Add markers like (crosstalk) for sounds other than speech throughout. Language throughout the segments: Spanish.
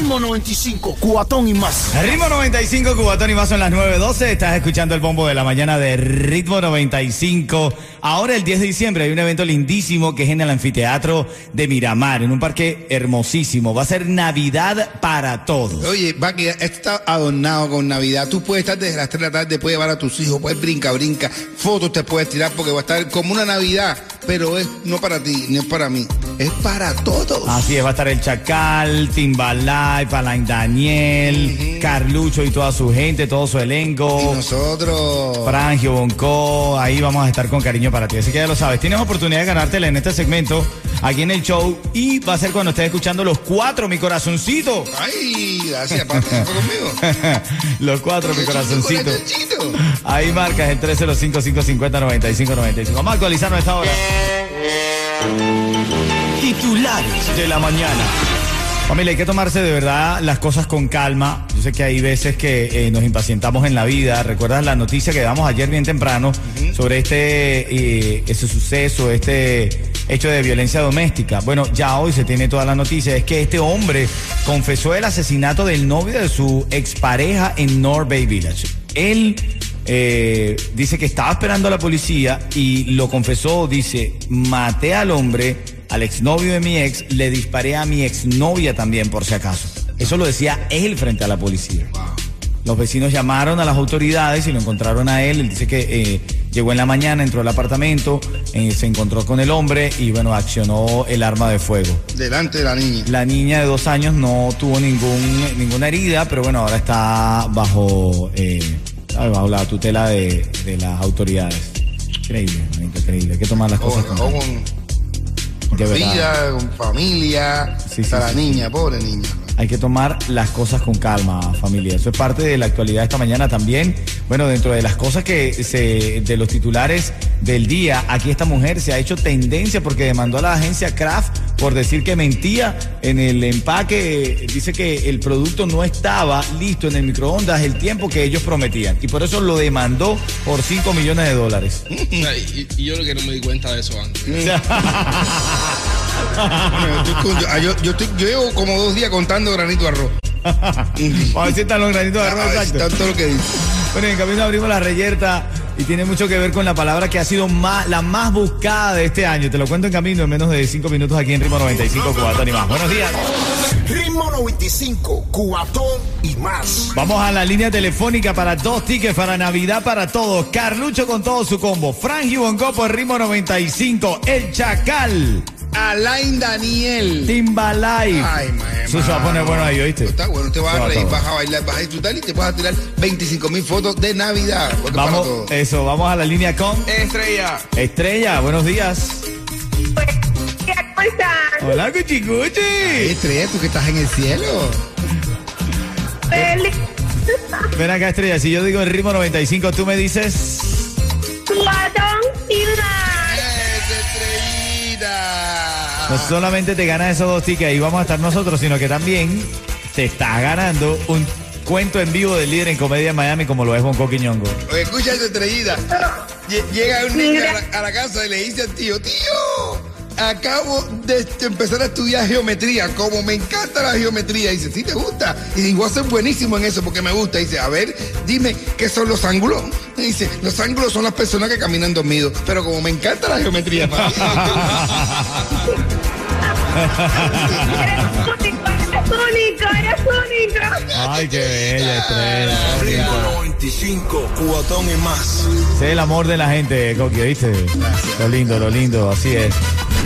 Ritmo 95, cuatón y más. Ritmo 95, Cubatón y más son las 9.12. Estás escuchando el bombo de la mañana de Ritmo 95. Ahora el 10 de diciembre hay un evento lindísimo que es en el anfiteatro de Miramar, en un parque hermosísimo. Va a ser Navidad para todos. Oye, va que esto está adornado con Navidad. Tú puedes estar desde las 3 de la tarde, puedes llevar a tus hijos, puedes brinca, brinca, fotos te puedes tirar porque va a estar como una Navidad, pero es no para ti, no es para mí, es para todos. Así es, va a estar el Chacal, Timbalay, Palain Daniel, Carlucho y toda su gente, todo su Y elenco. nosotros. Frangio, Bonco, ahí vamos a estar con cariño para ti. Así que ya lo sabes, tienes oportunidad de ganártela en este segmento, aquí en el show, y va a ser cuando estés escuchando los cuatro, mi corazoncito. Ay, gracias, ¿fue conmigo? (laughs) los cuatro, mi corazoncito. Corazoncito. Ahí marcas el 305-550-9595. Vamos a actualizarnos a esta hora. Titulares de la mañana. Familia, hay que tomarse de verdad las cosas con calma. Yo sé que hay veces que eh, nos impacientamos en la vida. ¿Recuerdas la noticia que damos ayer bien temprano sobre este eh, ese suceso, este hecho de violencia doméstica? Bueno, ya hoy se tiene toda la noticia. Es que este hombre confesó el asesinato del novio de su expareja en North Bay Village. Él eh, dice que estaba esperando a la policía y lo confesó, dice, maté al hombre, al exnovio de mi ex, le disparé a mi exnovia también por si acaso. Eso lo decía él frente a la policía. Los vecinos llamaron a las autoridades y lo encontraron a él. Él dice que eh, llegó en la mañana, entró al apartamento, eh, se encontró con el hombre y bueno, accionó el arma de fuego. Delante de la niña. La niña de dos años no tuvo ningún, ninguna herida, pero bueno, ahora está bajo, eh, bajo la tutela de, de las autoridades. Increíble, increíble. Hay que tomar las cosas Con, con. Con vida, familia. Sí, sí, la sí, niña, pobre niña. Hay que tomar las cosas con calma, familia. Eso es parte de la actualidad esta mañana también. Bueno, dentro de las cosas que se, de los titulares del día, aquí esta mujer se ha hecho tendencia porque demandó a la agencia Kraft por decir que mentía en el empaque. Dice que el producto no estaba listo en el microondas el tiempo que ellos prometían. Y por eso lo demandó por 5 millones de dólares. (laughs) Y, y yo lo que no me di cuenta de eso antes. Bueno, yo, estoy ah, yo- yo estoy- yo llevo como dos días contando granito de arroz. (laughs) A ver si están los granitos de arroz exacto. está todo lo que dice. Bueno, en camino abrimos la reyerta y tiene mucho que ver con la palabra que ha sido más, la más buscada de este año. Te lo cuento en camino en menos de 5 minutos aquí en Ritmo 95 Cubatón y más. Buenos días. Ritmo 95, cuatón y más. Vamos a la línea telefónica para dos tickets para Navidad para todos. Carlucho con todo su combo. Frank Bonco por Ritmo 95. El Chacal. Alain Daniel. Timbalay. Ay, man. Eso se va a poner bueno ahí, ¿oíste? Está bueno, te vas a reír, vas a bailar, vas a disfrutar y te vas a tirar 25 mil fotos de Navidad. Vamos, todo. eso, vamos a la línea con Estrella. Estrella. Buenos días. ¿Cómo están? Hola, Cuchicuchi. Estrella, tú que estás en el cielo. Feliz Ven acá, Estrella. Si yo digo el ritmo 95, tú me dices. cuatón No solamente te ganas esos dos tickets y vamos a estar nosotros, sino que también te estás ganando un cuento en vivo del líder en comedia en Miami como lo es Bonco Quiñongo. Oye, escucha esa estrellita. Lle- Llega un niño a la, a la casa y le dice al tío, tío, acabo de empezar a estudiar geometría, como me encanta la geometría. Dice, ¿sí te gusta? Y digo, voy a ser buenísimo en eso porque me gusta. Dice, a ver, dime, ¿qué son los ángulos? Y dice, los ángulos son las personas que caminan dormidos. Pero como me encanta la geometría. (laughs) (laughs) (laughs) Eres único, eres único. Ay, qué bella estrella. Ritmo 95, cubatón y más. Es el amor de la gente, Coqui, ¿viste? Lo lindo, lo lindo, así es.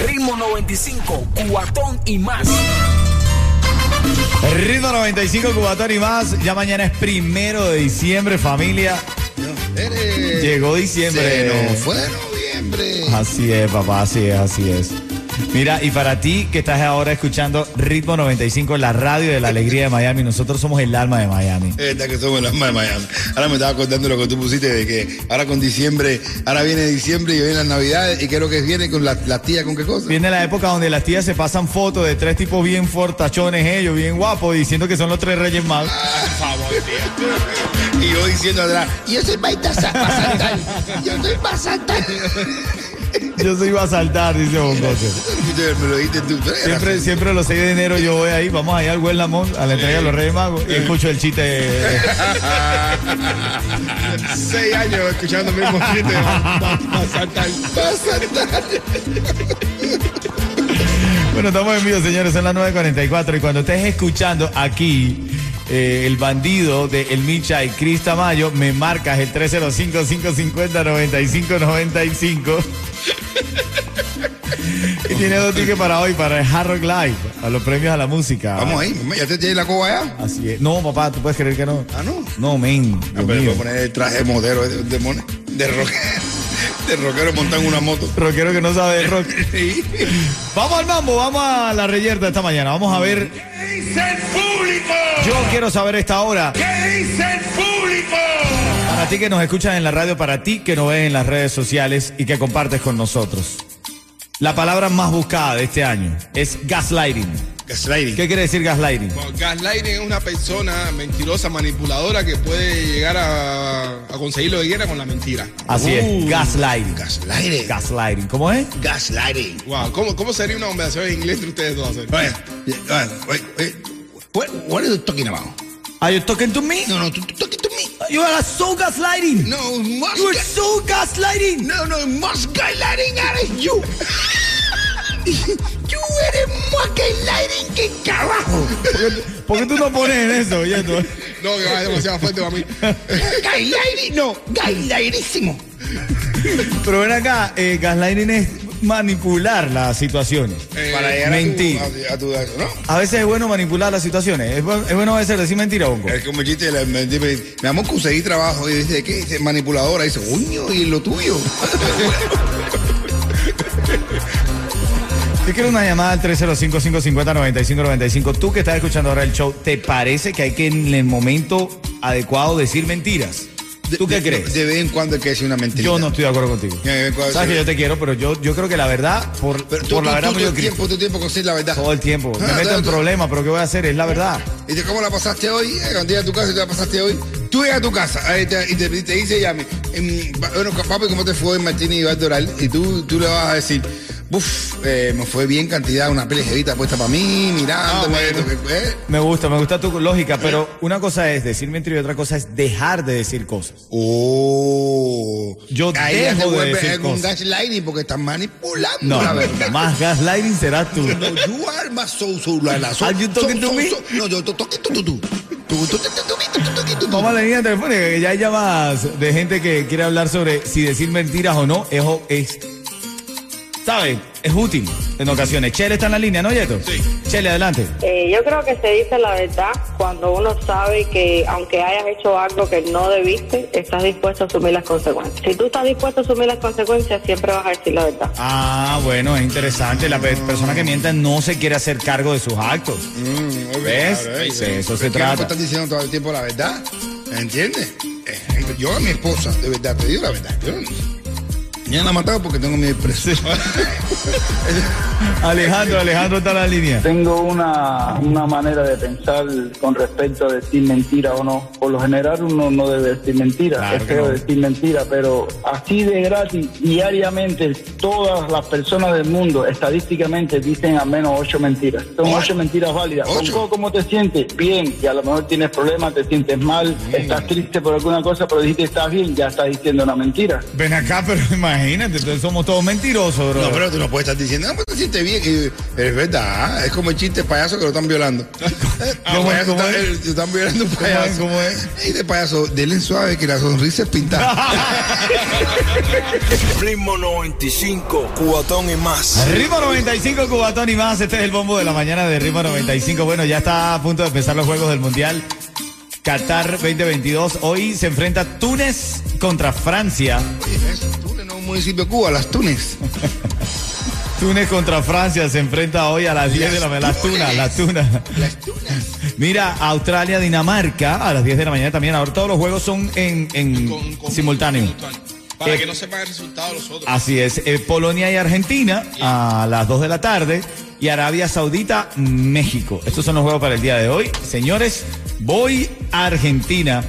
Ritmo 95, cubatón y más. Ritmo 95, Cubatón y más. Ya mañana es primero de diciembre, familia. Llegó diciembre. Se nos fue noviembre. Así es, papá, así es, así es. Mira, y para ti que estás ahora escuchando Ritmo 95, la radio de la alegría de Miami, nosotros somos el alma de Miami. Es verdad que somos el alma de Miami. Ahora me estaba acordando lo que tú pusiste de que ahora con diciembre, ahora viene diciembre y vienen las navidades y qué es lo que viene con las la tías con qué cosa. Viene la época donde las tías se pasan fotos de tres tipos bien fortachones, ellos, bien guapos, diciendo que son los tres reyes magos. Y yo diciendo atrás, yo soy Baltasar, para saltar. Yo soy para saltar. Yo soy iba a saltar, dice Bongote. Me lo dijiste tú. pero era Siempre, siempre los 6 de enero yo voy ahí, vamos allá al Buen Lamont, a la entrega de los Reyes Magos, y escucho el chiste. (laughs) Seis años escuchando el mismo chiste. (laughs) Para saltar. Para saltar. Bueno, estamos en vivo, señores, son las 9.44 y cuando estés escuchando aquí eh, el bandido de El Micha y Cris Tamayo, me marcas el 305-550-9595. (laughs) y tiene dos tickets para hoy, para el Hard Rock Live, a los premios a la música. Vamos ahí, mamá, ya te tienes la coba allá. Así es. No, papá, ¿tú puedes creer que no? Ah, no. No, men. Ah, pero voy a poner el traje de modelo de, de, mon- de rockero. De rockero montado en una moto. Rockero que no sabe de rock. (laughs) Vamos al mambo, vamos a la reyerta esta mañana. Vamos a ver. ¿Qué dice el público? Yo quiero saber esta hora. ¿Qué dice el público? Para ti que nos escuchas en la radio, para ti que nos ves en las redes sociales y que compartes con nosotros. La palabra más buscada de este año es gaslighting. Gaslighting. ¿Qué quiere decir gaslighting? Bueno, Gaslighting es una persona mentirosa, manipuladora que puede llegar a, a conseguir lo que quiera con la mentira. Así Uh. es, gaslighting. Gaslighting. Gaslighting. ¿Cómo es? Gaslighting. Wow, ¿cómo, cómo sería una conversación en inglés entre ustedes dos? hacer? Oye, oye, oye, oye, what, what are you talking about? Are you talking to me? No, no, tú tú talking to me. You are so gaslighting. No, más You are so gaslighting. No, no, más gaslighting eres you. (laughs) Gaslighting que carajo. ¿Por qué tú no pones en eso, oyendo? No, que va demasiado fuerte para mí. Gaslighting, no, gaslightísimo. Pero ven acá, eh, gaslighting es manipular las situaciones. Para llegar mentir. a tu, a a tu- ¿no? A veces es bueno manipular las situaciones. Es, es bueno a veces decir mentira, Bongo. Es como el chiste la, me, me, mi amor, conseguí trabajo y dice, ¿qué? Manipuladora. Y dice, uño, y lo tuyo. (laughs) Yo quiero una llamada al 305-550-9595. Tú que estás escuchando ahora el show, ¿te parece que hay que en el momento adecuado decir mentiras? ¿Tú qué De- crees? De vez en cuando hay que decir una mentira. Yo no estoy de acuerdo contigo. De Sabes que yo te quiero, pero yo, yo creo que la verdad, por, Pero tú, por la tú- verdad, tú yo el tiempo, todo el tiempo conseguir la verdad. todo el tiempo. Me Ah, meto tú- en problemas, pero ¿qué voy a hacer? Es la verdad. ¿Y de cómo la pasaste hoy? Eh, Cuando llegas a tu casa y te la pasaste hoy. Tú llegas a tu casa ahí te- y, te, y te dice ella, em, bueno, papi, ¿cómo te fue en Martínez y Valdoral? Y tú, tú le vas a decir, Uf, eh, me fue bien cantidad, una peli jevita puesta para mí, mirándome. Ah, no, bueno. eh. Me gusta, me gusta tu lógica, pero una cosa es decir mentira y otra cosa es dejar de decir cosas. Oh. Yo ahí dejo ya se vuelve de decir cosas. un gaslighting porque estás manipulando no, la verdad. Más gaslighting serás tú. No, you are más so, so, la, la, so, are you talking so, to so, me? no, yo toque tú, tú, tú. Toma la línea telefónica, que ya hay llamadas de gente que quiere hablar sobre si decir mentiras o no es, es ¿sabes? Es útil en ocasiones. Chele está en la línea, ¿no, Yeto? Sí. Chele, adelante. Eh, yo creo que se dice la verdad cuando uno sabe que aunque hayas hecho algo que no debiste, estás dispuesto a asumir las consecuencias. Si tú estás dispuesto a asumir las consecuencias, siempre vas a decir la verdad. Ah, bueno, es interesante. La pe- persona que miente no se quiere hacer cargo de sus actos. Mm, ¿Ves? claro, eh, Sí, eso se ¿Por qué trata. no estás diciendo todo el tiempo la verdad? ¿Entiendes? Eh, yo a mi esposa, de verdad, te digo la verdad. Yo no- Ya la han matado porque tengo mi preso. (laughs) Alejandro, Alejandro está en la línea. Tengo una, una manera de pensar con respecto a decir mentira o no. Por lo general uno no debe decir mentira, Claro es feo no. decir mentira, pero así de gratis, diariamente, todas las personas del mundo estadísticamente dicen al menos ocho mentiras. Son ¿Ocho? ocho mentiras válidas. ¿Ocho? Bonco, ¿Cómo te sientes? Bien, y a lo mejor tienes problemas, te sientes mal, estás triste por alguna cosa, pero dijiste estás bien, ya estás diciendo una mentira. Ven acá, pero (laughs) imagínate, entonces somos todos mentirosos, bro. No, pero tú no puedes estar diciendo, no, pues te sientes bien. Y, pero es verdad, es como el chiste payaso que lo están violando. (laughs) ¿Cómo es? payaso ¿Cómo está- es? el- lo están violando un ¿Cómo es? payaso. ¿Cómo es? Y de payaso, denle suave que la sonrisa es pintada. (laughs) Ritmo 95, cuatón y más. Ritmo 95, Cubatón y más. Este es el bombo de la mañana de Ritmo 95. Bueno, ya está a punto de empezar los Juegos del Mundial. Qatar 2022. Hoy se enfrenta Túnez contra Francia. Municipio de Cuba, las Túnez. (laughs) Túnez contra Francia se enfrenta hoy a las 10 de la mañana. Las tunas, las tunas. Las Túnez. Mira, Australia, Dinamarca a las 10 de la mañana también. Ahora todos los juegos son en, en Con- con- simultáneo. Para Eh, que no sepan el resultado de los otros. Así es. Eh, Polonia y Argentina a las 2 de la tarde. Y Arabia Saudita, México. Estos son los juegos para el día de hoy. Señores, voy a Argentina.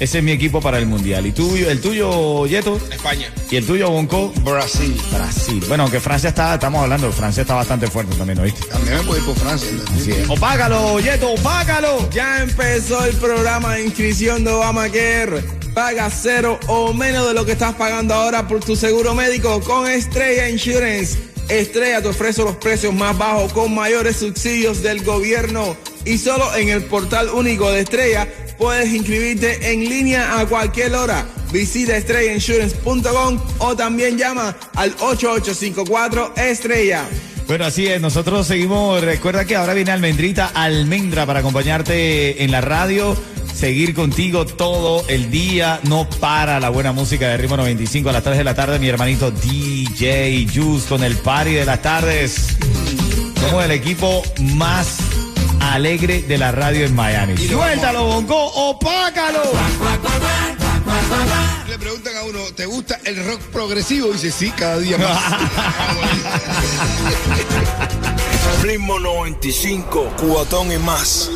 Ese es mi equipo para el Mundial. ¿Y tú, el tuyo, Yeto? España. ¿Y el tuyo, Bonco? Brasil. Brasil. Bueno, aunque Francia está, estamos hablando, Francia está bastante fuerte también, ¿oíste? También me puedo ir por Francia. Así es. Opágalo, Yeto, opágalo. Ya empezó el programa de inscripción de Obamacare. Paga cero o menos de lo que estás pagando ahora por tu seguro médico con Estrella Insurance. Estrella te ofrece los precios más bajos con mayores subsidios del gobierno. Y solo en el portal único de Estrella puedes inscribirte en línea a cualquier hora. Visita estrellainsurance.com o también llama al 8854 Estrella. Bueno, así es, nosotros seguimos, recuerda que ahora viene Almendrita Almendra para acompañarte en la radio, seguir contigo todo el día, no para la buena música de Ritmo 95 a las 3 de la tarde, mi hermanito DJ Juice con el party de las tardes. Somos el equipo más alegre de la radio en Miami. Suéltalo, Bongo, opácalo. Le preguntan a uno, ¿te gusta el rock progresivo? Y dice, sí, cada día más. Ritmo 95, cuatón y más.